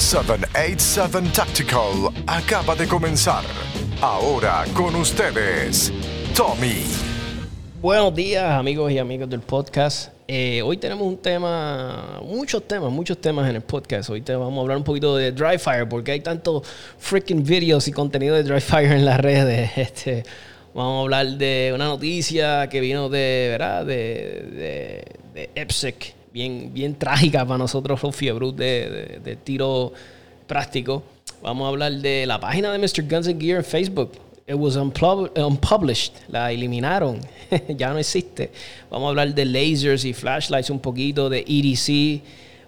787 Tactical acaba de comenzar. Ahora con ustedes, Tommy. Buenos días amigos y amigas del podcast. Eh, hoy tenemos un tema, muchos temas, muchos temas en el podcast. Hoy te vamos a hablar un poquito de Dry Fire porque hay tantos freaking videos y contenido de Dry Fire en las redes. Este, vamos a hablar de una noticia que vino de, ¿verdad? De, de, de bien, bien trágica para nosotros los fiebros de, de, tiro práctico. Vamos a hablar de la página de Mr. Guns and Gear en Facebook. It was unpublished. La eliminaron. ya no existe. Vamos a hablar de lasers y flashlights un poquito, de EDC.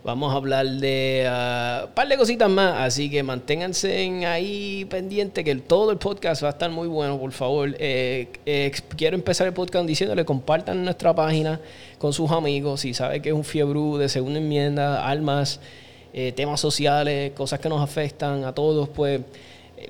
Vamos a hablar de uh, par de cositas más. Así que manténganse ahí pendiente que todo el podcast va a estar muy bueno, por favor. Eh, eh, quiero empezar el podcast diciéndole compartan nuestra página con sus amigos. Si sabe que es un fiebre de segunda enmienda, almas, eh, temas sociales, cosas que nos afectan a todos, pues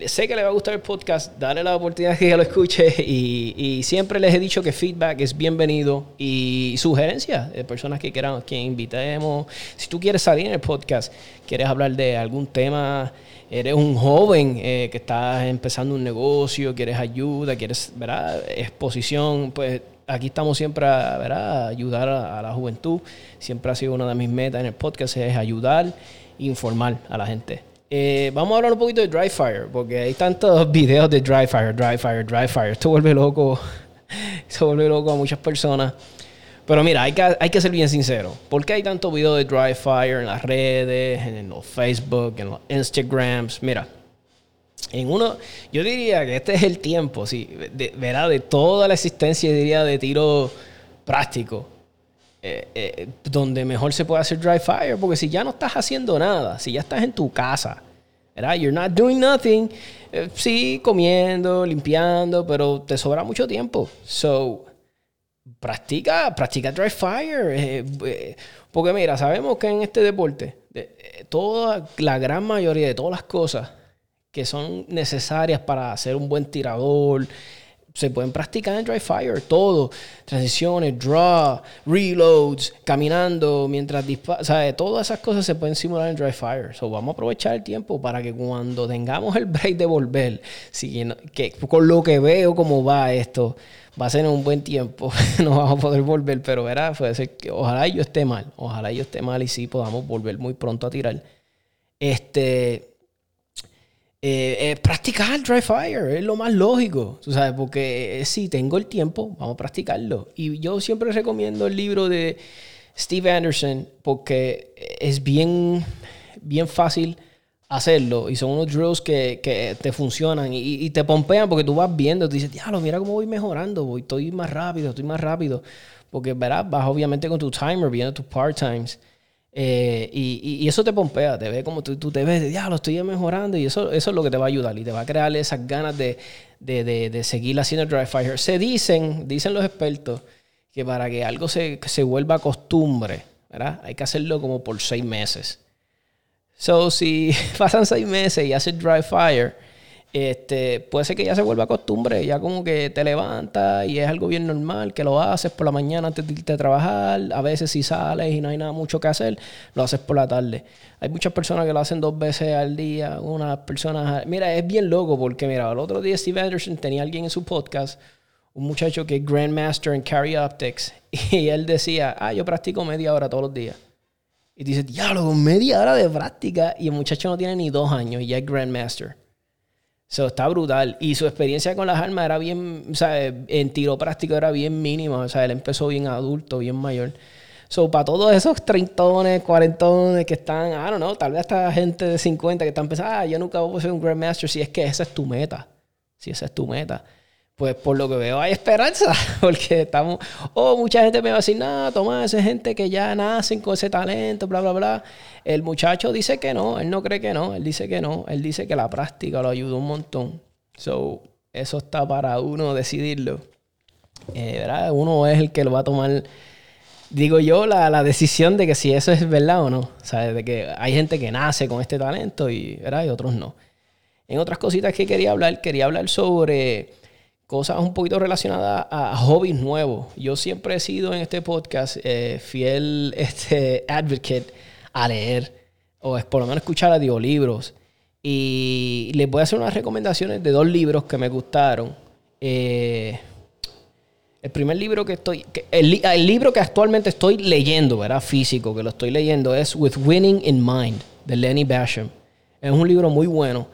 sé que le va a gustar el podcast, dale la oportunidad que lo escuche y, siempre les he dicho que feedback es bienvenido y sugerencias de personas que quieran que invitemos. Si tú quieres salir en el podcast, quieres hablar de algún tema, eres un joven eh, que estás empezando un negocio, quieres ayuda, quieres ¿verdad? exposición, pues aquí estamos siempre a ayudar a, a la juventud. Siempre ha sido una de mis metas en el podcast, es ayudar informar a la gente. Eh, vamos a hablar un poquito de dry fire, porque hay tantos videos de dry fire, dry fire, dry fire. Esto vuelve loco, se vuelve loco a muchas personas. Pero mira, hay que, hay que ser bien sincero. ¿Por qué hay tantos videos de dry fire en las redes, en los Facebook, en los Instagrams? Mira, en uno, yo diría que este es el tiempo, sí, ¿verdad? De toda la existencia, diría, de tiro práctico. Eh, eh, donde mejor se puede hacer dry fire, porque si ya no estás haciendo nada, si ya estás en tu casa, ¿verdad? You're not doing nothing, eh, sí, comiendo, limpiando, pero te sobra mucho tiempo. So, practica, practica dry fire. porque mira, sabemos que en este deporte, toda la gran mayoría de todas las cosas que son necesarias para ser un buen tirador, se pueden practicar en dry fire, todo. Transiciones, draw, reloads, caminando mientras dispara. sea, Todas esas cosas se pueden simular en dry fire. So, vamos a aprovechar el tiempo para que cuando tengamos el break de volver, que con lo que veo cómo va esto, va a ser un buen tiempo. no vamos a poder volver, pero verá, puede ser que ojalá yo esté mal. Ojalá yo esté mal y sí podamos volver muy pronto a tirar. Este eh, eh, practicar dry fire es lo más lógico, tú sabes, porque eh, si tengo el tiempo, vamos a practicarlo. Y yo siempre recomiendo el libro de Steve Anderson porque es bien, bien fácil hacerlo y son unos drills que, que te funcionan y, te pompean porque tú vas viendo, tú dices, diablo, mira cómo voy mejorando, voy, estoy más rápido, estoy más rápido. Porque verás, vas obviamente con tu timer, viendo tus part times. Eh, y, eso te pompea, te ve como tú, tú te ves, de, lo estoy mejorando y eso, eso es lo que te va a ayudar y te va a crear esas ganas de, de, de, seguir haciendo dry fire. Se dicen, dicen los expertos, que para que algo se, se vuelva costumbre, ¿verdad? Hay que hacerlo como por seis meses. So, si pasan seis meses y haces dry fire, este, puede ser que ya se vuelva costumbre, ya como que te levantas y es algo bien normal, que lo haces por la mañana antes de irte a trabajar, a veces si sales y no hay nada mucho que hacer, lo haces por la tarde. Hay muchas personas que lo hacen dos veces al día, unas personas... Mira, es bien loco porque, mira, el otro día Steve Anderson tenía alguien en su podcast, un muchacho que es Grandmaster en Carry Optics, y él decía, ah, yo practico media hora todos los días. Y dice, diálogo, media hora de práctica, y el muchacho no tiene ni dos años y ya es Grandmaster. Eso está brutal. Y su experiencia con las armas era bien, o sea, en tiro práctico era bien mínima. O sea, él empezó bien adulto, bien mayor. So, para todos esos treintones, cuarentones que están, I don't know, tal vez hasta gente de 50 que están pensando, ah, yo nunca voy a ser un Grandmaster, si es que esa es tu meta. Si esa es tu meta pues por lo que veo hay esperanza, porque estamos, oh, mucha gente me va a decir, no, toma, esa gente que ya nacen con ese talento, bla, bla, bla. El muchacho dice que no, él no cree que no, él dice que no, él dice que la práctica lo ayudó un montón. So, eso está para uno decidirlo. Eh, ¿verdad? Uno es el que lo va a tomar, digo yo, la, la, decisión de que si eso es verdad o no. ¿Sabes? De que hay gente que nace con este talento y, ¿verdad? y otros no. En otras cositas que quería hablar, quería hablar sobre cosas un poquito relacionadas a, hobbies nuevos. Yo siempre he sido en este podcast eh, fiel este, advocate a leer, o por lo menos escuchar audiolibros. Y les voy a hacer unas recomendaciones de dos libros que me gustaron. Eh, el primer libro que estoy, el, el, libro que actualmente estoy leyendo, ¿verdad? Físico, que lo estoy leyendo, es With Winning in Mind, de Lenny Basham. Es un libro muy bueno.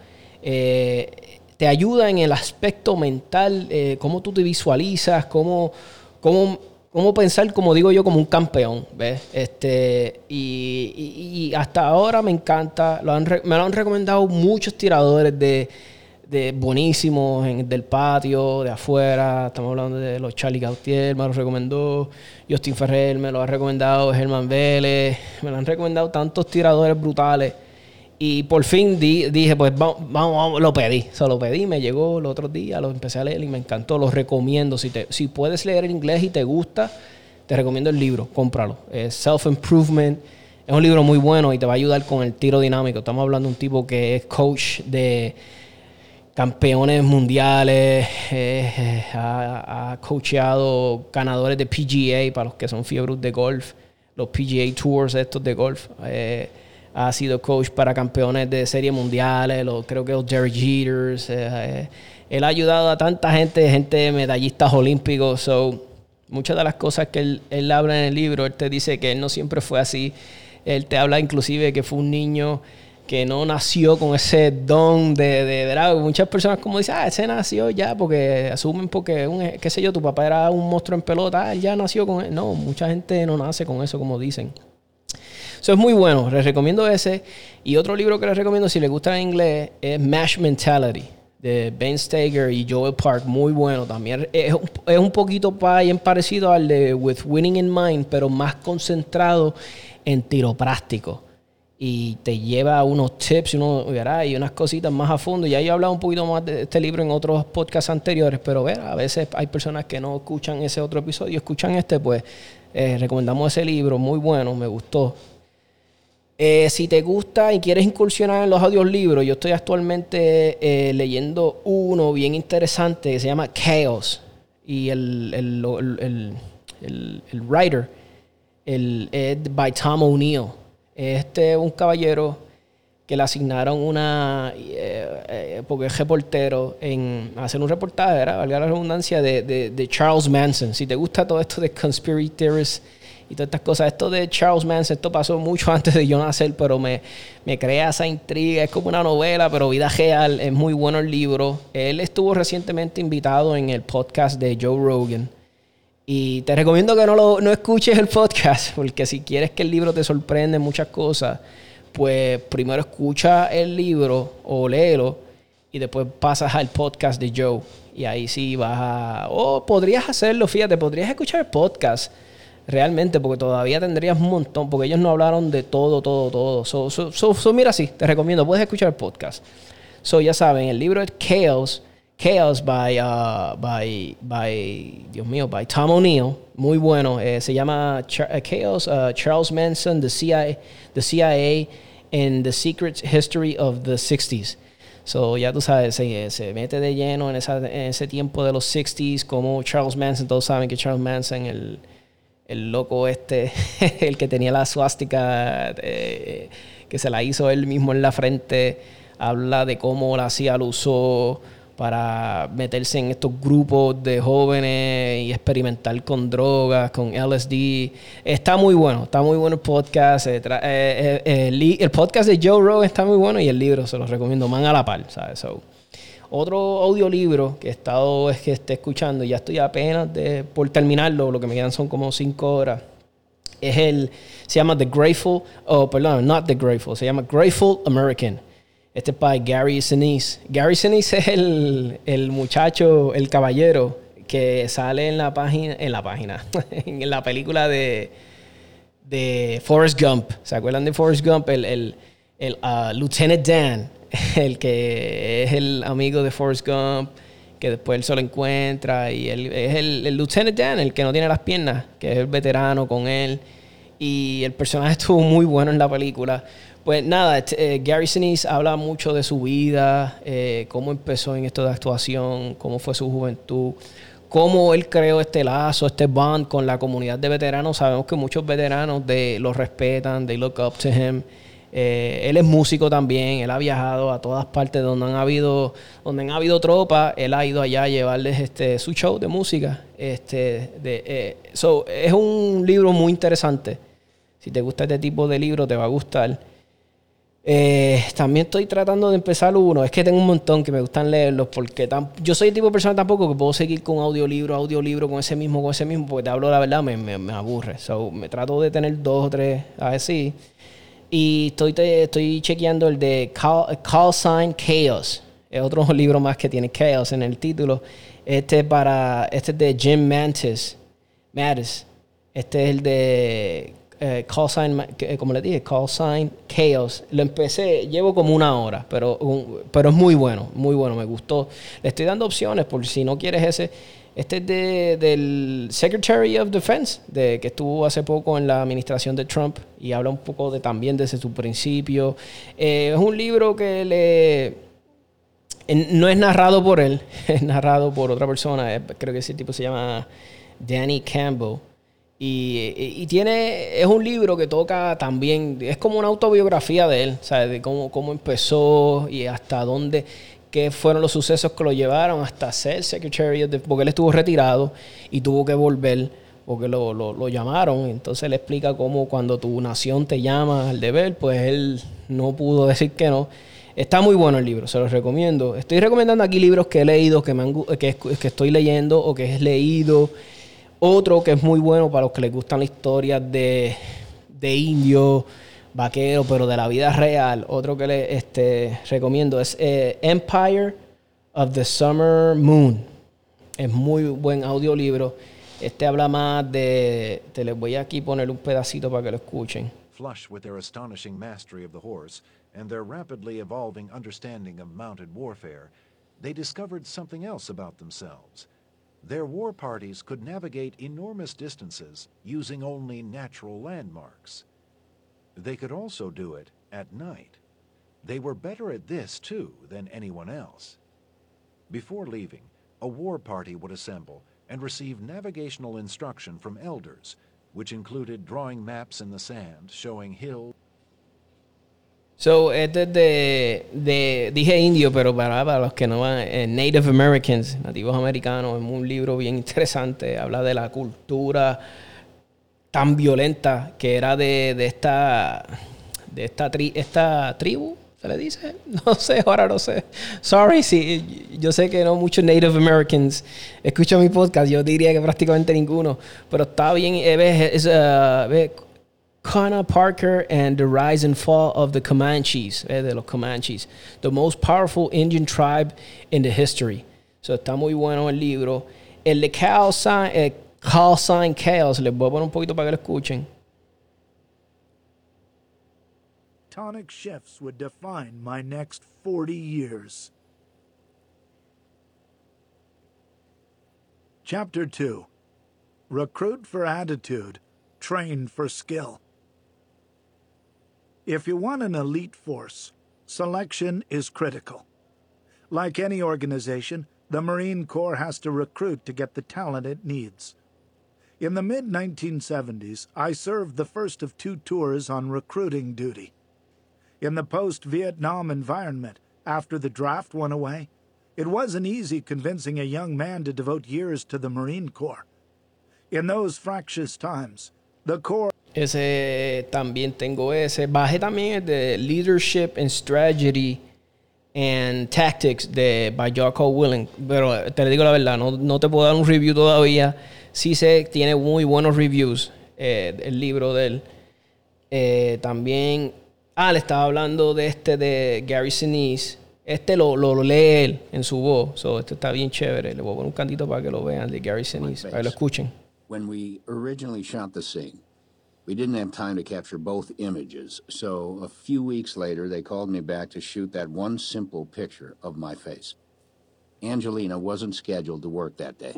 Eh, te ayuda en el aspecto mental, eh, cómo tú te visualizas, cómo, cómo, cómo, pensar, como digo yo, como un campeón, ¿ves? Este, y, hasta ahora me encanta, me lo han recomendado muchos tiradores de, de buenísimos en, del patio, de afuera. Estamos hablando de los Charlie Gautier, me lo recomendó. Justin Ferrer me lo ha recomendado. Germán Vélez, me lo han recomendado tantos tiradores brutales. Y por fin dije, pues vamos, vamos, lo pedí. Se lo pedí, me llegó el otro día, lo empecé a leer y me encantó. Lo recomiendo. Si, te, si puedes leer en inglés y te gusta, te recomiendo el libro, cómpralo. Self Improvement. Es un libro muy bueno y te va a ayudar con el tiro dinámico. Estamos hablando de un tipo que es coach de campeones mundiales, ha, coacheado ganadores de PGA para los que son fiebres de golf, los PGA Tours estos de golf. Eh, ha sido coach para campeones de serie mundiales, creo que los Derek Jeters. Eh, eh, él ha ayudado a tanta gente, gente medallistas olímpicos. So, muchas de las cosas que él, él, habla en el libro, él te dice que él no siempre fue así. Él te habla inclusive que fue un niño que no nació con ese don de, de, Muchas personas como dicen, ah, ese nació ya porque asumen porque, un, qué sé yo, tu papá era un monstruo en pelota, ah, él ya nació con él. No, mucha gente no nace con eso como dicen. Eso es muy bueno. Les recomiendo ese. Y otro libro que les recomiendo si les gusta en inglés es Mash Mentality de Ben Steger y Joel Park. Muy bueno también. Es, un poquito parecido al de With Winning in Mind, pero más concentrado en tiro práctico. Y te lleva unos tips y, uno, y unas cositas más a fondo. Ya he hablado un poquito más de este libro en otros podcasts anteriores, pero ver, a veces hay personas que no escuchan ese otro episodio, escuchan este, pues eh, recomendamos ese libro, muy bueno, me gustó. Eh, si te gusta y quieres incursionar en los audiolibros, yo estoy actualmente eh, leyendo uno bien interesante que se llama Chaos. Y el, el, el, el writer el, es by Tom O'Neill. Este es un caballero que le asignaron una, eh, porque es reportero, en hacer un reportaje, ¿verdad? valga la redundancia, de, de, Charles Manson. Si te gusta todo esto de conspiracy theorists y todas estas cosas. Esto de Charles Manson, esto pasó mucho antes de yo nacer, pero me, me crea esa intriga. Es como una novela, pero vida real. Es muy bueno el libro. Él estuvo recientemente invitado en el podcast de Joe Rogan. Y te recomiendo que no, lo, no escuches el podcast, porque si quieres que el libro te sorprenda en muchas cosas, pues primero escucha el libro o léelo y después pasas al podcast de Joe. Y ahí sí vas a... O podrías hacerlo, fíjate, podrías escuchar el podcast realmente, porque todavía tendrías un montón, porque ellos no hablaron de todo, todo, todo. So, so, mira, sí, te recomiendo, puedes escuchar el podcast. So, ya saben, el libro es Chaos, Chaos by, uh, by, by, Dios mío, by Tom O'Neill, muy bueno. Eh, se llama eh, Chaos, uh, Charles Manson, the CIA, the CIA and the Secret History of the 60s. So, ya tú sabes, se, se mete de lleno en, esa, en, ese tiempo de los 60s, como Charles Manson, todos saben que Charles Manson, el el loco este, el que tenía la suástica, eh, que se la hizo él mismo en la frente, habla de cómo la CIA lo usó para meterse en estos grupos de jóvenes y experimentar con drogas, con LSD. Está muy bueno, está muy bueno el podcast. Eh, eh, el, podcast de Joe Rogan está muy bueno y el libro se los recomiendo, man a la par, ¿sabes? Otro audiolibro que he estado es que esté escuchando, y ya estoy apenas de, por terminarlo, lo que me quedan son como cinco horas. Es el, se llama The Grateful, oh, perdón, not The Grateful, se llama Grateful American. Este es by Gary Sinise. Gary Sinise es el, el muchacho, el caballero que sale en la página, en la página, en la película de, de Forrest Gump. ¿Se acuerdan de Forrest Gump? El, el, el uh, Lieutenant Dan el que es el amigo de Forrest Gump, que después él se lo encuentra, y él es el, Lieutenant Dan, el que no tiene las piernas, que es el veterano con él. Y el personaje estuvo muy bueno en la película. Pues nada, eh, Gary Sinise habla mucho de su vida, eh, cómo empezó en esto de actuación, cómo fue su juventud, cómo él creó este lazo, este bond con la comunidad de veteranos. Sabemos que muchos veteranos de, lo respetan, they look up to him. Eh, él es músico también, él ha viajado a todas partes donde han habido, donde han habido tropas, él ha ido allá a llevarles este, su show de música. Este, de, eh, es un libro muy interesante. Si te gusta este tipo de libro, te va a gustar. Eh, también estoy tratando de empezar uno. Es que tengo un montón que me gustan leerlos porque yo soy el tipo de persona tampoco que puedo seguir con audiolibro, audiolibro, con ese mismo, con ese mismo, porque te hablo la verdad, me, me, aburre. So, me trato de tener dos o tres a ver si. Y estoy, estoy chequeando el de Call, Sign Chaos. Es otro libro más que tiene Chaos en el título. Este, para, este es de Jim Mantis. Mattis. Este es el de eh, call sign, como le dije, call sign chaos. Lo empecé, llevo como una hora, pero, pero es muy bueno, muy bueno, me gustó. Le estoy dando opciones por si no quieres ese. Este es de, del Secretary of Defense, de, que estuvo hace poco en la administración de Trump y habla un poco de también desde su principio. Eh, es un libro que le no es narrado por él, es narrado por otra persona. Creo que ese tipo se llama Danny Campbell. Y, tiene, es un libro que toca también, es como una autobiografía de él, ¿sabes? De cómo empezó y hasta dónde, qué fueron los sucesos que lo llevaron hasta ser Secretary porque él estuvo retirado y tuvo que volver porque lo, lo, llamaron. Entonces él explica cómo cuando tu nación te llama al deber, pues él no pudo decir que no. Está muy bueno el libro, se los recomiendo. Estoy recomendando aquí libros que he leído, que, me que, que estoy leyendo o que he leído otro que es muy bueno para los que les gustan las historias de, de indios, vaqueros, pero de la vida real. Otro que les este, recomiendo es eh, Empire of the Summer Moon. Es muy buen audiolibro. Este habla más de. Te les voy aquí poner un pedacito para que lo escuchen. Flush with their astonishing mastery of the horse and their rapidly evolving understanding of mounted warfare, they discovered something else about themselves. Their war parties could navigate enormous distances using only natural landmarks. They could also do it at night. They were better at this, too, than anyone else. Before leaving, a war party would assemble and receive navigational instruction from elders, which included drawing maps in the sand showing hills. So, este es de, de, dije indio, pero para, para los que no van, eh, Native Americans, nativos americanos, es un libro bien interesante, habla de la cultura tan violenta que era de, de esta, de esta, tri, esta tribu, ¿se le dice? No sé, ahora no sé. Sorry, sí, yo sé que no muchos Native Americans escuchan mi podcast, yo diría que prácticamente ninguno, pero está bien, eh, es, uh, Connor Parker and the Rise and Fall of the Comanches, eh, de los Comanches, the most powerful Indian tribe in the history. So está muy bueno el libro. El de eh, Call Sign Chaos, les voy a poner un poquito para que lo escuchen. Tonic shifts would define my next 40 years. Chapter 2 Recruit for Attitude, Train for Skill. If you want an elite force, selection is critical. Like any organization, the Marine Corps has to recruit to get the talent it needs. In the mid 1970s, I served the first of two tours on recruiting duty. In the post Vietnam environment, after the draft went away, it wasn't easy convincing a young man to devote years to the Marine Corps. In those fractious times, the Corps Ese también tengo ese. Bajé también de Leadership and Strategy and Tactics de by Jocko Willing. Pero te digo la verdad, no, no, te puedo dar un review todavía. Sí tiene muy buenos reviews eh, el libro de él. Eh, también, ah, le estaba hablando de este de Gary Sinise. Este lo, lo, lee él en su voz. So, este está bien chévere. Le voy a poner un cantito para que lo vean de Gary Sinise, para que lo escuchen. When we originally shot the scene, We didn't have time to capture both images, so a few weeks later they called me back to shoot that one simple picture of my face. Angelina wasn't scheduled to work that day,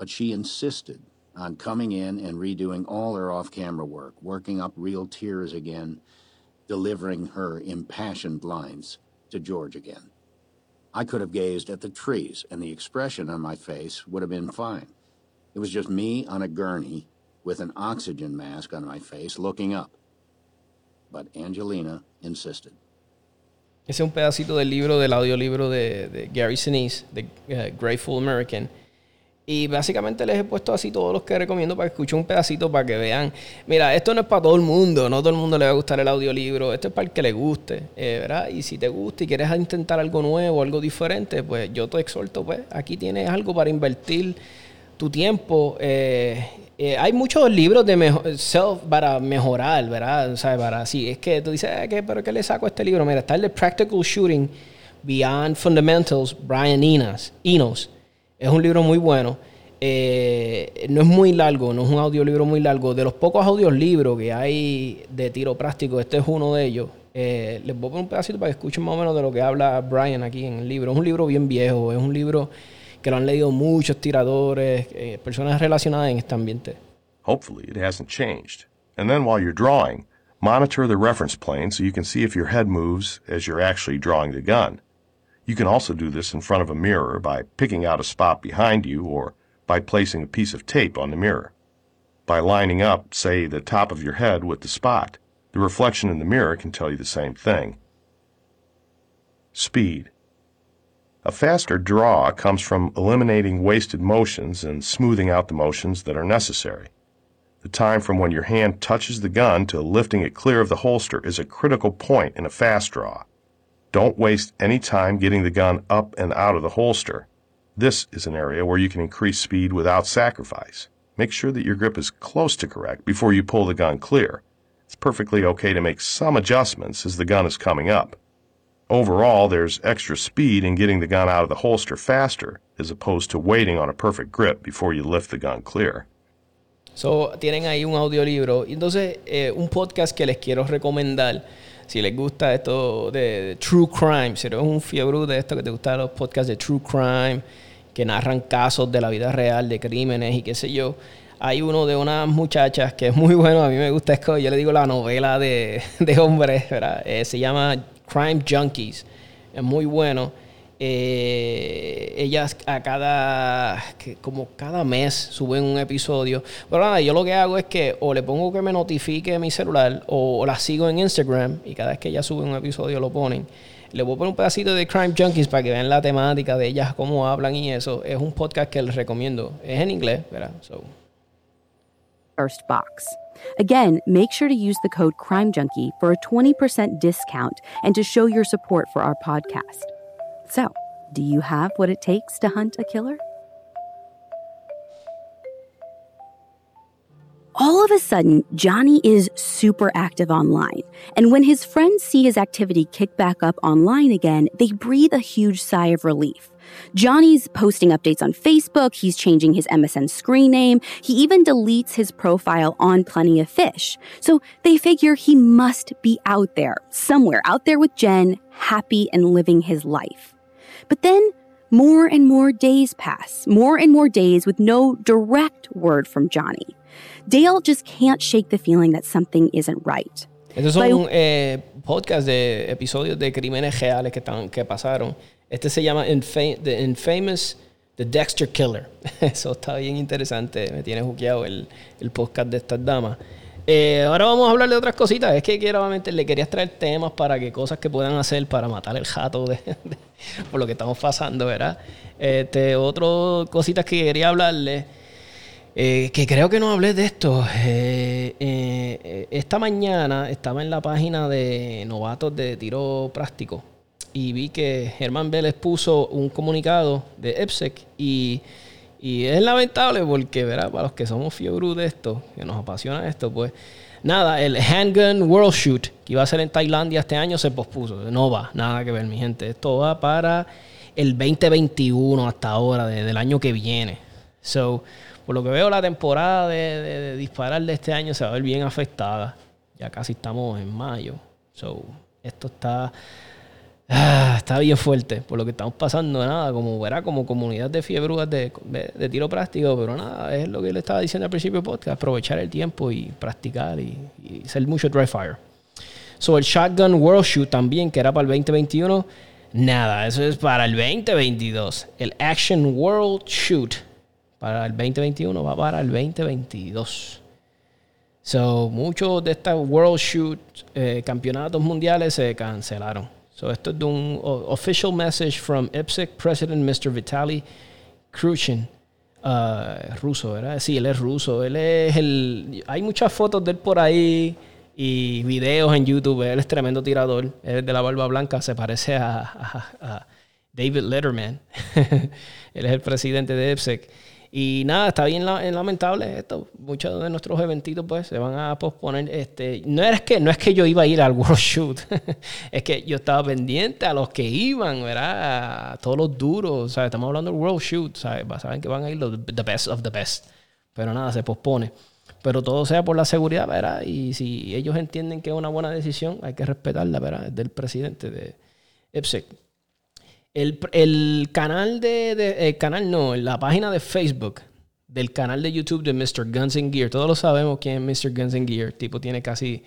but she insisted on coming in and redoing all her off-camera work, working up real tears again, delivering her impassioned lines to George again. I could have gazed at the trees, and the expression on my face would have been fine. It was just me on a gurney with an oxygen mask on my face looking up. but Angelina insisted. Es un pedacito del libro, del audiolibro de, de Gary Sinise, de uh, Grateful American. Y básicamente les he puesto así todos los que recomiendo para que escuchen un pedacito para que vean. Mira, esto no es para todo el mundo, no todo el mundo le va a gustar el audiolibro, esto es para el que le guste, eh, ¿verdad? Y si te gusta y quieres intentar algo nuevo, algo diferente, pues yo te exhorto, pues aquí tienes algo para invertir tu tiempo. Eh, eh, hay muchos libros de mejor, self para mejorar, ¿verdad? O sea, para así. Es que tú dices, ¿qué, ¿pero qué le saco a este libro? Mira, está el de Practical Shooting Beyond Fundamentals, Brian Enos. Enos es un libro muy bueno. Eh, no es muy largo, no es un audiolibro muy largo. De los pocos audiolibros que hay de tiro práctico, este es uno de ellos. Eh, les voy a poner un pedacito para que escuchen más o menos de lo que habla Brian aquí en el libro. Es un libro bien viejo, es un libro que lo han leído muchos tiradores, eh, personas relacionadas en este ambiente. Hopefully it hasn't changed. And then while you're drawing, monitor the reference plane so you can see if your head moves as you're actually drawing the gun. You can also do this in front of a mirror by picking out a spot behind you or by placing a piece of tape on the mirror. By lining up, say, the top of your head with the spot, the reflection in the mirror can tell you the same thing. Speed. A faster draw comes from eliminating wasted motions and smoothing out the motions that are necessary. The time from when your hand touches the gun to lifting it clear of the holster is a critical point in a fast draw. Don't waste any time getting the gun up and out of the holster. This is an area where you can increase speed without sacrifice. Make sure that your grip is close to correct before you pull the gun clear. It's perfectly okay to make some adjustments as the gun is coming up. Overall, there's extra speed in getting the gun out of the holster faster as opposed to waiting on a perfect grip before you lift the gun clear. So, tienen ahí un audiolibro. Entonces, eh, un podcast que les quiero recomendar si les gusta esto de, true crime, si eres un fiebre de esto que te gustan los podcasts de true crime, que narran casos de la vida real, de crímenes y qué sé yo. Hay uno de unas muchachas que es muy bueno, a mí me gusta, es yo le digo la novela de, de hombres. Eh, se llama Crime Junkies, es muy bueno eh, ellas a cada, como cada mes suben un episodio. Pero nada, yo lo que hago es que o le pongo que me notifique mi celular o, la sigo en Instagram y cada vez que ellas suben un episodio lo ponen. Le voy a poner un pedacito de Crime Junkies para que vean la temática de ellas, cómo hablan y eso. Es un podcast que les recomiendo. Es en inglés, ¿verdad? So. First box. Again, make sure to use the code Crime Junkie for a 20% discount and to show your support for our podcast. So, do you have what it takes to hunt a killer? All of a sudden, Johnny is super active online. And when his friends see his activity kick back up online again, they breathe a huge sigh of relief. Johnny's posting updates on Facebook, he's changing his MSN screen name, he even deletes his profile on Plenty of Fish. So they figure he must be out there, somewhere out there with Jen, happy and living his life. But then more and more days pass, more and more days with no direct word from Johnny. Dale just can't shake the feeling that something isn't right. Estos son eh, podcasts de episodios de crímenes reales que, están, que pasaron. Este se llama Infa The Infamous The Dexter Killer. Eso está bien interesante. Me tiene juqueado el, el podcast de estas damas. Eh, ahora vamos a hablar de otras cositas. Es que quiero, le quería traer temas para que cosas que puedan hacer para matar el jato de, por lo que estamos pasando, ¿verdad? Este, otro cositas que quería hablarle. Eh, que creo que no hablé de esto. Eh, esta mañana estaba en la página de novatos de tiro práctico y vi que Germán Vélez puso un comunicado de EPSEC y y es lamentable porque, ¿verdad? Para los que somos fiebre de esto, que nos apasiona esto, pues nada, el Handgun World Shoot que iba a ser en Tailandia este año se pospuso. No va, nada que ver, mi gente. Esto va para el 2021 hasta ahora, del año que viene. So, por lo que veo, la temporada de, de disparar de este año se va a ver bien afectada. Ya casi estamos en mayo. So, esto está Ah, está bien fuerte por lo que estamos pasando, nada, como verá, como comunidad de fiebrugas de, de, tiro práctico, pero nada, es lo que le estaba diciendo al principio del podcast, aprovechar el tiempo y practicar y, hacer mucho dry fire. So, el Shotgun World Shoot también, que era para el 2021, nada, eso es para el 2022. El Action World Shoot para el 2021 va para el 2022. So, muchos de estos World Shoot eh, campeonatos mundiales se cancelaron. So, esto es de un official message from IPSC President Mr. Vitaly Krushin. Uh, ruso, ¿verdad? Sí, él es ruso. Él es el. Hay muchas fotos de él por ahí y videos en YouTube. Él es tremendo tirador. Él es de la barba blanca. Se parece a, a David Letterman. él es el presidente de EPSEC. Y nada, está bien lamentable esto. Muchos de nuestros eventitos pues se van a posponer. Este, no, es que, no es que yo iba a ir al World Shoot, es que yo estaba pendiente a los que iban, ¿verdad? A todos los duros. sea, Estamos hablando del World Shoot, ¿sabes? Saben que van a ir los the best of the best. Pero nada, se pospone. Pero todo sea por la seguridad, ¿verdad? Y si ellos entienden que es una buena decisión, hay que respetarla, ¿verdad? Del presidente de EPSEC. El, canal de, El canal no, la página de Facebook del canal de YouTube de Mr. Guns and Gear. Todos lo sabemos quién es Mr. Guns and Gear. El tipo tiene casi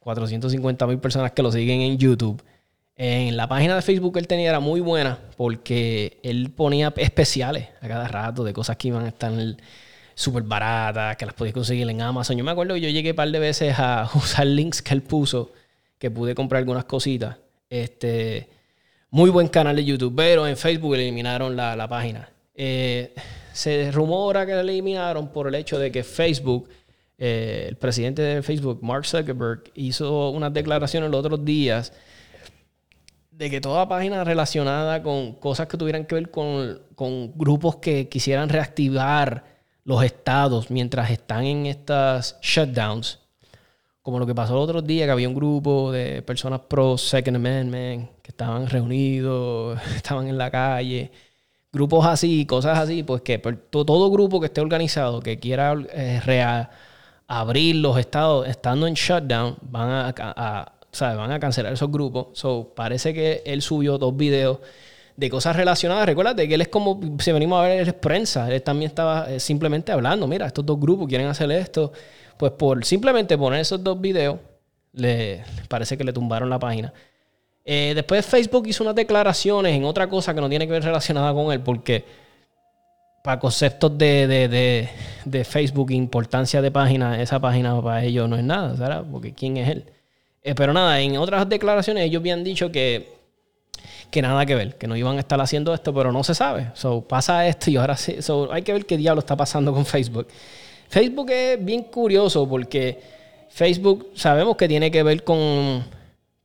450 mil personas que lo siguen en YouTube. En la página de Facebook que él tenía era muy buena porque él ponía especiales a cada rato de cosas que iban a estar súper baratas, que las podías conseguir en Amazon. Yo me acuerdo que yo llegué un par de veces a usar links que él puso, que pude comprar algunas cositas. Este, muy buen canal de YouTube, pero en Facebook eliminaron la, página. Eh, se rumora que la eliminaron por el hecho de que Facebook, eh, el presidente de Facebook, Mark Zuckerberg, hizo unas declaraciones los otros días de que toda página relacionada con cosas que tuvieran que ver con, con grupos que quisieran reactivar los estados mientras están en estas shutdowns, como lo que pasó el otro día, que había un grupo de personas pro Second Amendment que estaban reunidos, estaban en la calle, grupos así, cosas así, pues que todo grupo que esté organizado, que quiera eh, reabrir los estados estando en shutdown, van a, van a cancelar esos grupos. So, parece que él subió dos videos de cosas relacionadas. Recuérdate que él es como, si venimos a ver, él es prensa. Él también estaba eh, simplemente hablando, mira, estos dos grupos quieren hacer esto pues por simplemente poner esos dos videos, le, parece que le tumbaron la página. Eh, después Facebook hizo unas declaraciones en otra cosa que no tiene que ver relacionada con él, porque para conceptos de, de, Facebook, importancia de página, esa página para ellos no es nada, ¿sabes? Porque ¿quién es él? Eh, pero nada, en otras declaraciones ellos habían dicho que, que nada que ver, que no iban a estar haciendo esto, pero no se sabe. So, pasa esto y ahora sí. hay que ver qué diablo está pasando con Facebook. Facebook es bien curioso porque Facebook sabemos que tiene que ver con,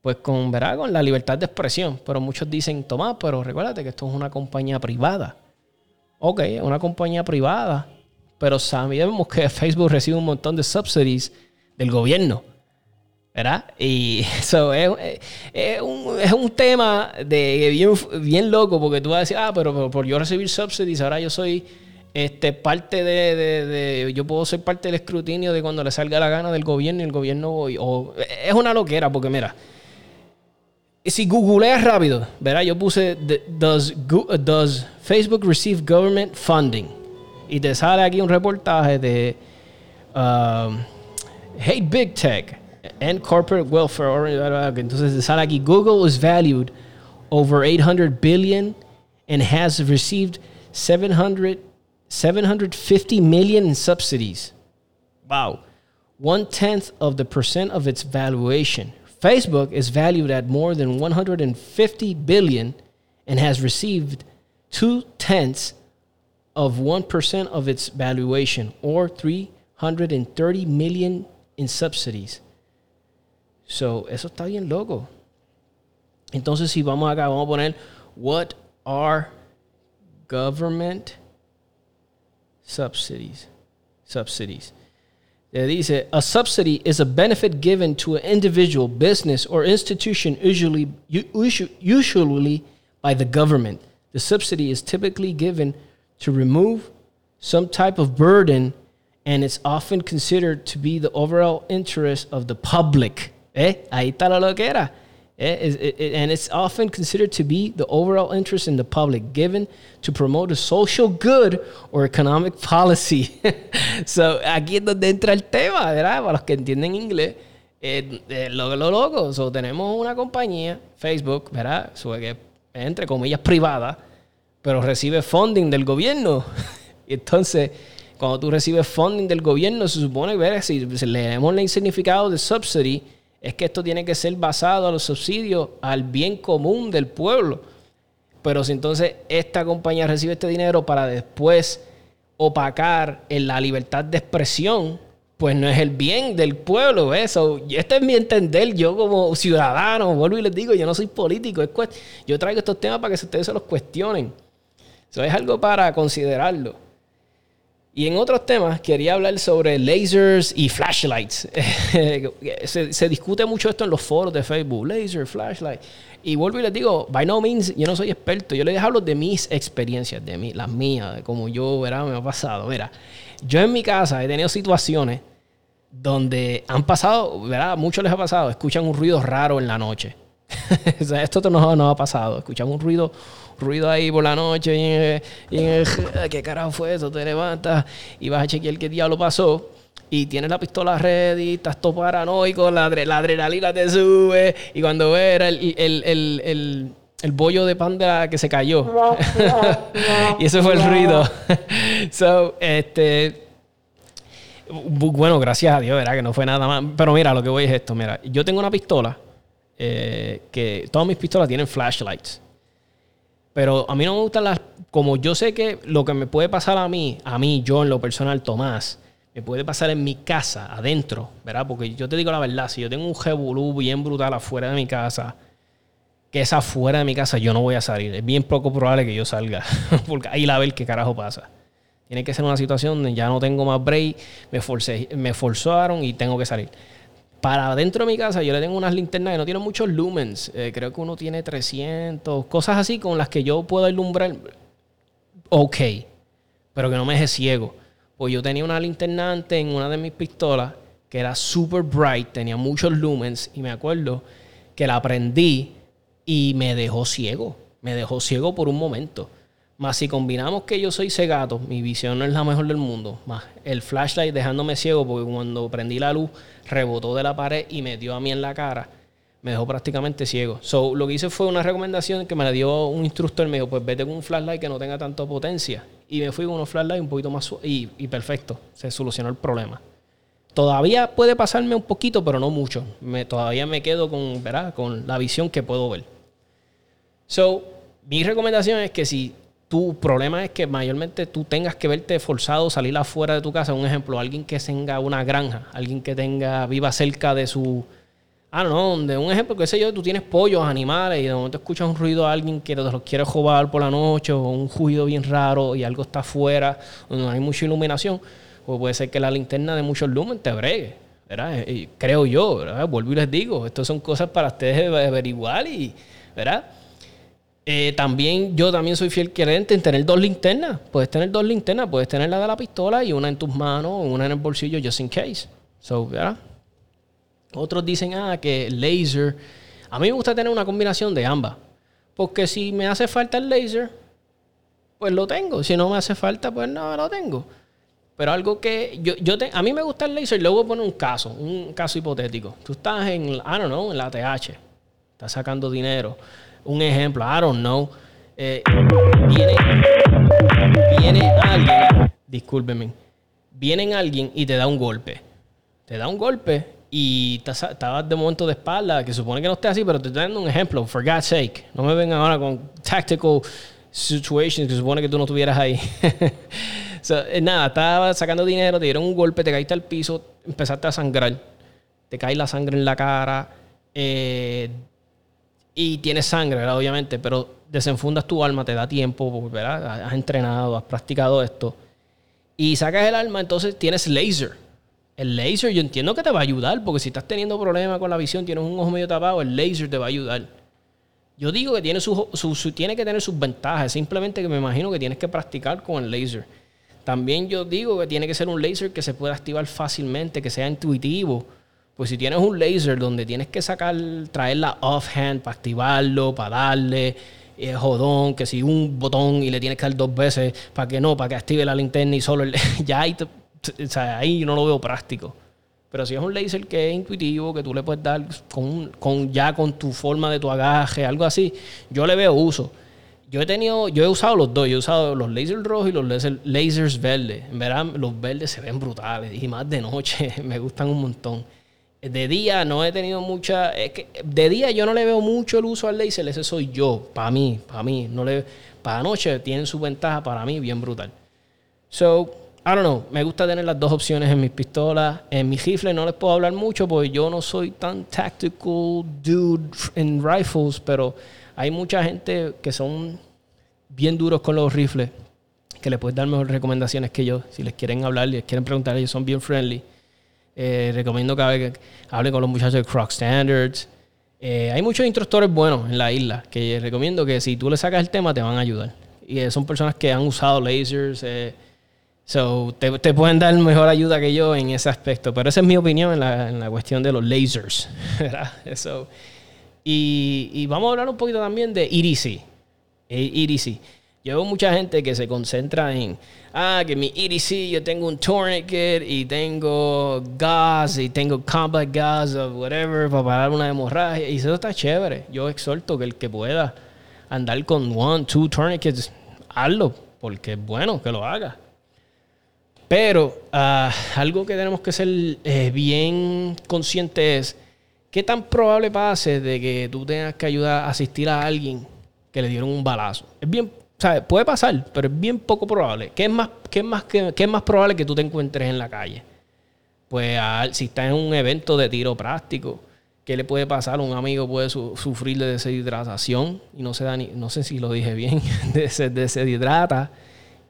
pues con, ¿verdad? con la libertad de expresión, pero muchos dicen, Tomás, pero recuérdate que esto es una compañía privada. Ok, una compañía privada, pero sabemos que Facebook recibe un montón de subsidies del gobierno. ¿verdad? Y eso es, un, es, un, tema de bien, bien loco porque tú vas a decir, ah, pero por yo recibir subsidies, ahora yo soy este, parte de, Yo puedo ser parte del escrutinio de cuando le salga la gana del gobierno y el gobierno. O, es una loquera, porque mira. Si googleas rápido, verá, yo puse does, does Facebook receive government funding? Y te sale aquí un reportaje de um, Hate Big Tech and Corporate Welfare. Entonces te sale aquí Google is valued over 800 billion and has received 700 750 million in subsidies. Wow. One tenth of the percent of its valuation. Facebook is valued at more than 150 billion and has received two tenths of 1% of its valuation or 330 million in subsidies. So, eso está bien loco. Entonces, si vamos acá, vamos a poner, what are government subsidies. Subsidies. Le dice, a subsidy is a benefit given to an individual, business, or institution, usually, usually by the government. The subsidy is typically given to remove some type of burden, and it's often considered to be the overall interest of the public. Eh? Ahí está la loquera. And it's often considered to be the overall interest in the public given to promote a social good or economic policy. so, aquí es donde entra el tema, ¿verdad? Para los que entienden inglés, eh, eh, lo, lo loco. So, tenemos una compañía, Facebook, ¿verdad? Que entre comillas privada, pero recibe funding del gobierno. Entonces, cuando tú recibes funding del gobierno, se supone que si, si leemos el significado de subsidy, es que esto tiene que ser basado a los subsidios al bien común del pueblo. Pero si entonces esta compañía recibe este dinero para después opacar en la libertad de expresión, pues no es el bien del pueblo. Eso, este es mi entender. Yo como ciudadano, vuelvo y les digo, yo no soy político. Yo traigo estos temas para que ustedes se los cuestionen. Eso es algo para considerarlo. Y en otros temas quería hablar sobre lasers y flashlights. se, discute mucho esto en los foros de Facebook. Laser, flashlight. Y vuelvo y les digo, by no means, yo no soy experto. Yo les hablo de mis experiencias, de mí, las mías, de cómo yo, ¿verdad? Me ha pasado. Mira, yo en mi casa he tenido situaciones donde han pasado, ¿verdad? Muchos les ha pasado, escuchan un ruido raro en la noche. esto no, no ha pasado. Escuchan un ruido ruido ahí por la noche y, ¿qué carajo fue eso? Te levantas y vas a chequear qué diablo pasó y tienes la pistola ready, estás todo paranoico, la, la adrenalina te sube y cuando ves el, el, el, bollo de panda que se cayó. y ese fue el ruido. so, este... Bueno, gracias a Dios, ¿verdad? Que no fue nada más. Pero mira, lo que voy es esto. Mira, yo tengo una pistola eh, que todas mis pistolas tienen flashlights. Pero a mí no me gustan las. Como yo sé que lo que me puede pasar a mí, a mí, yo en lo personal, Tomás, me puede pasar en mi casa, adentro, ¿verdad? Porque yo te digo la verdad, si yo tengo un jebulú bien brutal afuera de mi casa, que es afuera de mi casa, yo no voy a salir. Es bien poco probable que yo salga. Porque ahí la ver qué carajo pasa. Tiene que ser una situación donde ya no tengo más break, me, forcé, me forzaron y tengo que salir. Para dentro de mi casa yo le tengo unas linternas que no tienen muchos lumens. Eh, creo que uno tiene 300, cosas así con las que yo puedo ilumbrar. Ok, pero que no me deje ciego. Pues yo tenía una linterna antes en una de mis pistolas que era super bright, tenía muchos lumens y me acuerdo que la prendí y me dejó ciego. Me dejó ciego por un momento. Más si combinamos que yo soy cegato, mi visión no es la mejor del mundo. Más el flashlight dejándome ciego porque cuando prendí la luz rebotó de la pared y me dio a mí en la cara. Me dejó prácticamente ciego. So, lo que hice fue una recomendación que me la dio un instructor. Me dijo, pues vete con un flashlight que no tenga tanta potencia. Y me fui con unos flashlights un poquito más... Y, y perfecto. Se solucionó el problema. Todavía puede pasarme un poquito, pero no mucho. Me, todavía me quedo con, ¿verdad? con la visión que puedo ver. So, mi recomendación es que si tu problema es que mayormente tú tengas que verte forzado a salir afuera de tu casa. Un ejemplo, alguien que tenga una granja, alguien que tenga, viva cerca de su... Ah, no, de un ejemplo, qué sé yo, tú tienes pollos, animales, y de momento escuchas un ruido a alguien que te los quiere robar por la noche, o un ruido bien raro, y algo está afuera, donde no hay mucha iluminación, pues puede ser que la linterna de muchos lumen te bregue, ¿verdad? Y creo yo, ¿verdad? Vuelvo y les digo, esto son cosas para ustedes averiguar y, ¿verdad? Eh, también yo también soy fiel creyente en tener dos linternas. Puedes tener dos linternas, puedes tener la de la pistola y una en tus manos, una en el bolsillo, just in case. So, ¿verdad? Otros dicen, ah, que laser. A mí me gusta tener una combinación de ambas. Porque si me hace falta el laser, pues lo tengo. Si no me hace falta, pues no lo tengo. Pero algo que yo, yo a mí me gusta el laser, luego poner un caso, un caso hipotético. Tú estás en, I don't know, en la TH, estás sacando dinero un ejemplo, I don't know. Eh, viene, alguien, discúlpeme, viene alguien y te da un golpe. Te da un golpe y estabas de momento de espalda, que supone que no esté así, pero te estoy dando un ejemplo, for God's sake. No me vengan ahora con tactical situations que supone que tú no estuvieras ahí. Eh, nada, estaba sacando dinero, te dieron un golpe, te caíste al piso, empezaste a sangrar. Te cae la sangre en la cara. Eh, y tienes sangre, obviamente, pero desenfundas tu alma, te da tiempo, ¿verdad? Has entrenado, has practicado esto. Y sacas el alma, entonces tienes laser. El laser yo entiendo que te va a ayudar, porque si estás teniendo problemas con la visión, tienes un ojo medio tapado, el laser te va a ayudar. Yo digo que tiene, tiene que tener sus ventajas, simplemente que me imagino que tienes que practicar con el laser. También yo digo que tiene que ser un laser que se pueda activar fácilmente, que sea intuitivo pues si tienes un laser donde tienes que sacar, traer la offhand para activarlo, para darle, eh, jodón, que si un botón y le tienes que dar dos veces para que no, para que active la linterna y solo el, ya ahí, o sea, ahí no lo veo práctico. Pero si es un laser que es intuitivo, que tú le puedes dar con, con ya con tu forma de tu agaje, algo así, yo le veo uso. yo he tenido, yo he usado los dos, yo he usado los lasers rojos y los laser- lasers verdes. En verdad, los verdes se ven brutales y más de noche me gustan un montón. De día no he tenido mucha, es que de día yo no le veo mucho el uso al laser, ese soy yo, para mí, para mí, no le, para noche tienen su ventaja para mí bien brutal. So, I don't know. Me gusta tener las dos opciones en mis pistolas. En mi rifle no les puedo hablar mucho porque yo no soy tan tactical dude en rifles, pero hay mucha gente que son bien duros con los rifles que les puedes dar mejores recomendaciones que yo. Si les quieren hablar, les quieren preguntar, ellos son bien friendly. Eh, recomiendo que hable- con los muchachos de Croc Standards. Eh, hay muchos instructores buenos en la isla que recomiendo que si tú le sacas el tema te van a ayudar. Y eh, son personas que han usado lasers. so, te, te pueden dar mejor ayuda que yo en ese aspecto. Pero esa es mi opinión en la, en la cuestión de los lasers. So, y, y vamos a hablar un poquito también de EDC. EDC. Yo veo mucha gente que se concentra en, ah, que mi EDC, yo tengo un tourniquet y tengo gas y tengo combat gas o whatever para parar una hemorragia. Y eso está chévere. Yo exhorto que el que pueda andar con one, two tourniquets, hazlo, porque es bueno que lo haga. Pero ah, algo que tenemos que ser eh, bien conscientes es qué tan probable pase de que tú tengas que ayudar a asistir a alguien que le dieron un balazo. Es bien, puede pasar, pero es bien poco probable. ¿Qué es más, es más, es más probable que tú te encuentres en la calle? Pues si estás en un evento de tiro práctico, ¿qué le puede pasar? Un amigo puede su- sufrir de deshidratación y no se da ni, no sé si lo dije bien, de- se deshidrata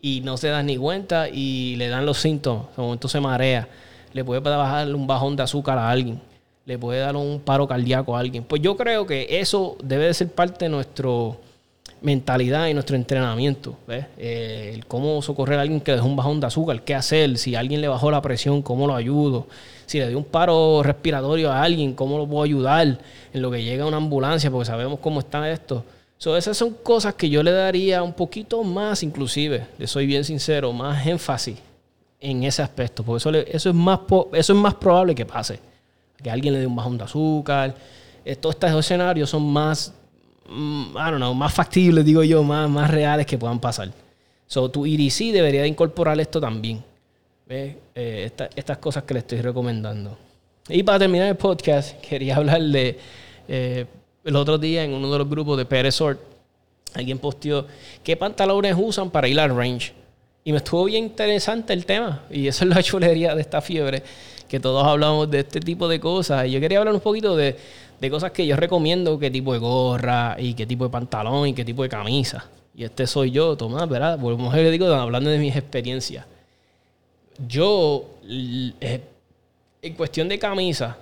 y no se da ni cuenta y le dan los síntomas. De momento se marea. Le puede bajar un bajón de azúcar a alguien. Le puede dar un paro cardíaco a alguien. Pues yo creo que eso debe de ser parte de nuestro mentalidad y nuestro entrenamiento. ¿ves? Eh, cómo socorrer a alguien que dejó un bajón de azúcar, qué hacer, si alguien le bajó la presión, cómo lo ayudo, si le dio un paro respiratorio a alguien, cómo lo puedo ayudar en lo que llega una ambulancia, porque sabemos cómo está esto. So, esas son cosas que yo le daría un poquito más, inclusive, le soy bien sincero, más énfasis en ese aspecto, porque eso, es, más eso es más probable que pase. Que alguien le dé un bajón de azúcar. Todos estos escenarios son más, I don't know, más factibles, digo yo, más, más reales que puedan pasar. So, tu EDC debería de incorporar esto también. ¿Ves? Eh, esta- estas cosas que le estoy recomendando. Y para terminar el podcast, quería hablar de eh, el otro día en uno de los grupos de Pérez Sort, alguien posteó qué pantalones usan para ir al range. Y me estuvo bien interesante el tema. Y eso es la chulería de esta fiebre, que todos hablamos de este tipo de cosas. Y yo quería hablar un poquito de, de cosas que yo recomiendo, qué tipo de gorra, y qué tipo de pantalón, y qué tipo de camisa. Y este soy yo, Tomás, ¿verdad? Volvemos a le digo, hablando de mis experiencias. Yo, eh, en cuestión de camisas,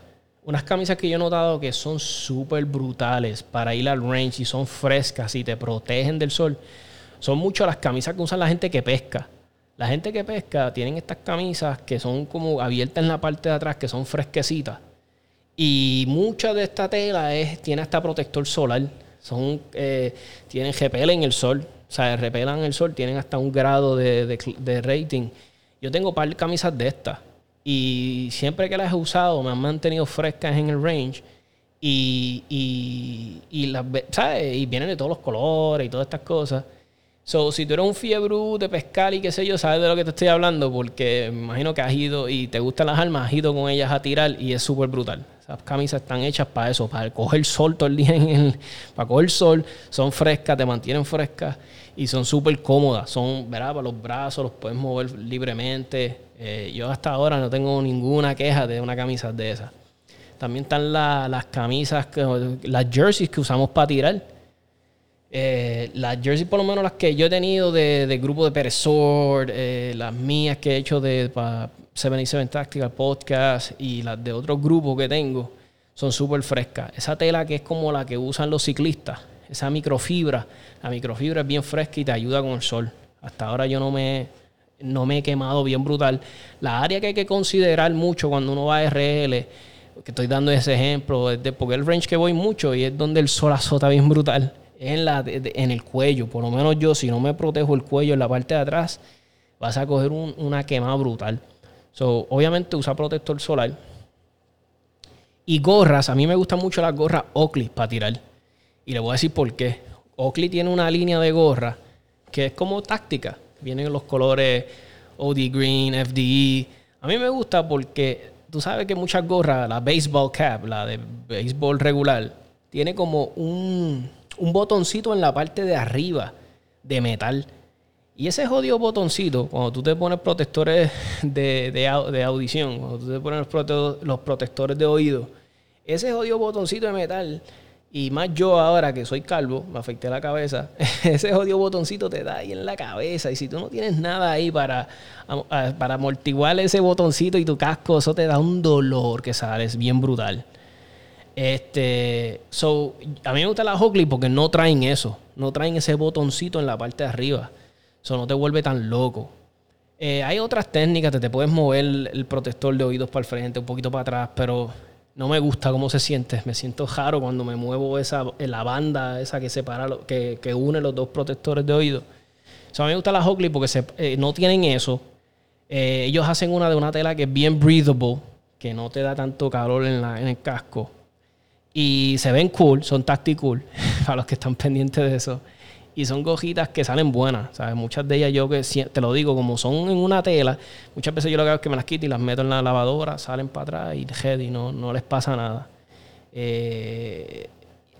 unas camisas que yo he notado que son súper brutales para ir al range y son frescas y te protegen del sol, son mucho las camisas que usan la gente que pesca. La gente que pesca tienen estas camisas que son como abiertas en la parte de atrás, que son fresquecitas. Y mucha de esta tela es, tiene hasta protector solar. Son, eh, tienen repelen el sol. O sea, repelan el sol, tienen hasta un grado de, de rating. Yo tengo un par de camisas de estas. Y siempre que las he usado me han mantenido frescas en el range. Y, y, y las, ¿sabes? Y vienen de todos los colores y todas estas cosas. So, si tú eres un fiebre de pescar y qué sé yo, sabes de lo que te estoy hablando, porque me imagino que has ido y te gustan las armas, has ido con ellas a tirar y es súper brutal. Esas camisas están hechas para eso, para coger sol todo el día, en el, para coger sol, son frescas, te mantienen frescas y son súper cómodas. Son, ¿verdad? Para los brazos, los puedes mover libremente. Eh, yo hasta ahora no tengo ninguna queja de una camisa de esas. También están la- las camisas, las jerseys que usamos para tirar. Eh, las jerseys, por lo menos las que yo he tenido de, grupo de Peresort, eh, las mías que he hecho de para 77 Tactical Podcast y las de otros grupos que tengo, son súper frescas. Esa tela que es como la que usan los ciclistas, esa microfibra, la microfibra es bien fresca y te ayuda con el sol. Hasta ahora yo no me, no me he quemado bien brutal. La área que hay que considerar mucho cuando uno va a RL, que estoy dando ese ejemplo, porque el range que voy mucho y es donde el sol azota bien brutal, en, la, en el cuello. Por lo menos yo, si no me protejo el cuello en la parte de atrás, vas a coger un- una quemada brutal. So, obviamente usa protector solar. Y gorras, a mí me gustan mucho las gorras Oakley para tirar. Y le voy a decir por qué. Oakley tiene una línea de gorra que es como táctica. Vienen los colores OD Green, FDE. A mí me gusta porque tú sabes que muchas gorras, la baseball cap, la de béisbol regular, tiene como un, un botoncito en la parte de arriba de metal. Y ese jodido botoncito, cuando tú te pones protectores de, de, audición, cuando tú te pones los, protectores de oído, ese jodido botoncito de metal, y más yo ahora que soy calvo, me afecté la cabeza, ese jodido botoncito te da ahí en la cabeza. Y si tú no tienes nada ahí para, para amortiguar ese botoncito y tu casco, eso te da un dolor que sales bien brutal. Este, so, a mí me gusta la Hockley porque no traen eso, no traen ese botoncito en la parte de arriba. Eso no te vuelve tan loco. Eh, hay otras técnicas, te, te puedes mover el, protector de oídos para el frente, un poquito para atrás, pero no me gusta cómo se siente. Me siento raro cuando me muevo esa, la banda esa que separa, que, que une los dos protectores de oídos. O sea, a mí me gusta la Hockley porque se, eh, no tienen eso. Eh, ellos hacen una de una tela que es bien breathable, que no te da tanto calor en, la, en el casco. Y se ven cool, son tactical, para los que están pendientes de eso. Y son gojitas que salen buenas, ¿sabes? Muchas de ellas yo que te lo digo, como son en una tela, muchas veces yo lo que hago es que me las quito y las meto en la lavadora, salen para atrás y head no, no les pasa nada. Eh,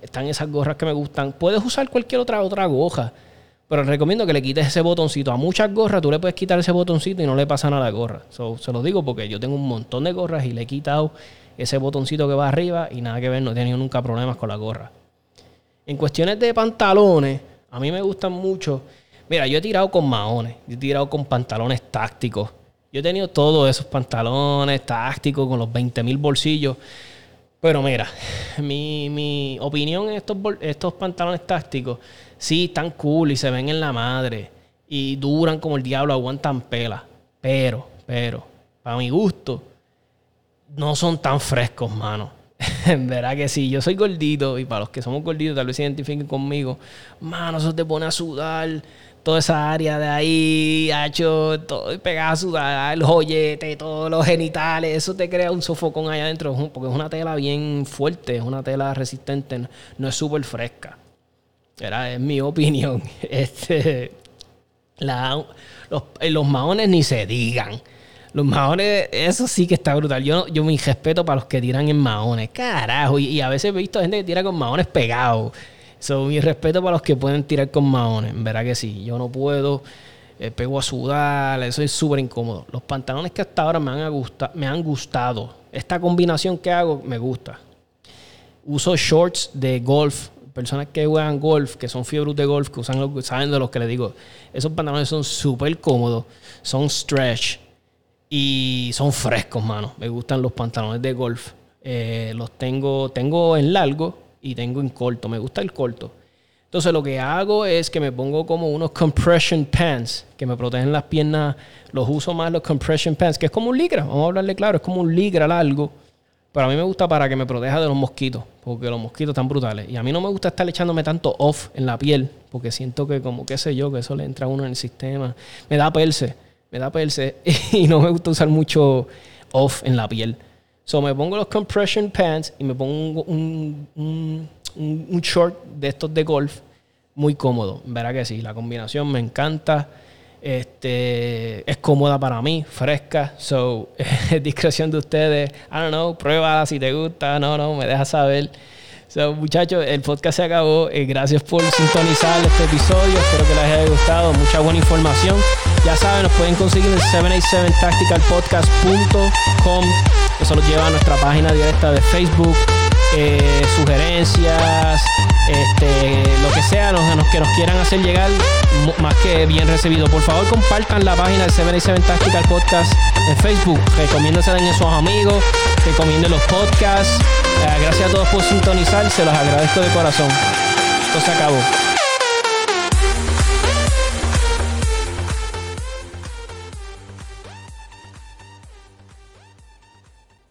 están esas gorras que me gustan. Puedes usar cualquier otra, otra goja, pero recomiendo que le quites ese botoncito. A muchas gorras tú le puedes quitar ese botoncito y no le pasa nada a la gorra. se lo digo porque yo tengo un montón de gorras y le he quitado ese botoncito que va arriba y nada que ver, no he tenido nunca problemas con la gorra. En cuestiones de pantalones, a mí me gustan mucho. Mira, yo he tirado con maones, yo he tirado con pantalones tácticos. Yo he tenido todos esos pantalones tácticos con los 20.000 bolsillos. Pero mira, mi, opinión en estos, estos pantalones tácticos, sí, están cool y se ven en la madre. Y duran como el diablo, aguantan pela. Pero, pero, para mi gusto, no son tan frescos, mano. Verá que sí, yo soy gordito y para los que somos gorditos tal vez se identifiquen conmigo, mano, eso te pone a sudar toda esa área de ahí, hecho todo pegado a sudar, el joyete, todos los genitales, eso te crea un sofocón allá adentro, porque es una tela bien fuerte, es una tela resistente, no, es súper fresca. Era, es mi opinión. Este, los maones ni se digan. Los maones, eso sí que está brutal. Yo, yo mi respeto para los que tiran en maones. Carajo. Y, a veces he visto gente que tira con maones pegados. So, mi respeto para los que pueden tirar con maones. Verá que sí. Yo no puedo. Eh, pego a sudar. Eso es súper incómodo. Los pantalones que hasta ahora me han, me han gustado. Esta combinación que hago me gusta. Uso shorts de golf personas que juegan golf, que son fiebres de golf, que usan saben de los que les digo. Esos pantalones son súper cómodos, son stretch, y son frescos, mano. Me gustan los pantalones de golf. Eh, los tengo, tengo en largo y tengo en corto. Me gusta el corto. Entonces lo que hago es que me pongo como unos compression pants que me protegen las piernas. Los uso más los compression pants, que es como un ligra. Vamos a hablarle claro, es como un ligra largo. Pero a mí me gusta para que me proteja de los mosquitos, porque los mosquitos están brutales. Y a mí no me gusta estar echándome tanto off en la piel, porque siento que como qué sé yo, que eso le entra a uno en el sistema. Me da perse me da perse y no me gusta usar mucho off en la piel. So me pongo los compression pants y me pongo un, un, short de estos de golf muy cómodo. Verá que sí, la combinación me encanta. Este, es cómoda para mí, fresca. So, es discreción de ustedes. I don't know, pruébala si te gusta. No, no, me deja saber. So, muchachos, el podcast se acabó. Eh, gracias por sintonizar este episodio. Espero que les haya gustado. Mucha buena información. Ya saben, nos pueden conseguir en 787tacticalpodcast.com. Eso los lleva a nuestra página directa de Facebook. Eh, sugerencias, este, lo que sea nos, que nos quieran hacer llegar, más que bien recibido. Por favor, compartan la página de 77 Tactical Podcast en Facebook. Recomiéndensela a sus amigos, recomienden los podcasts. Eh, gracias a todos por sintonizar, se los agradezco de corazón. Esto se acabó.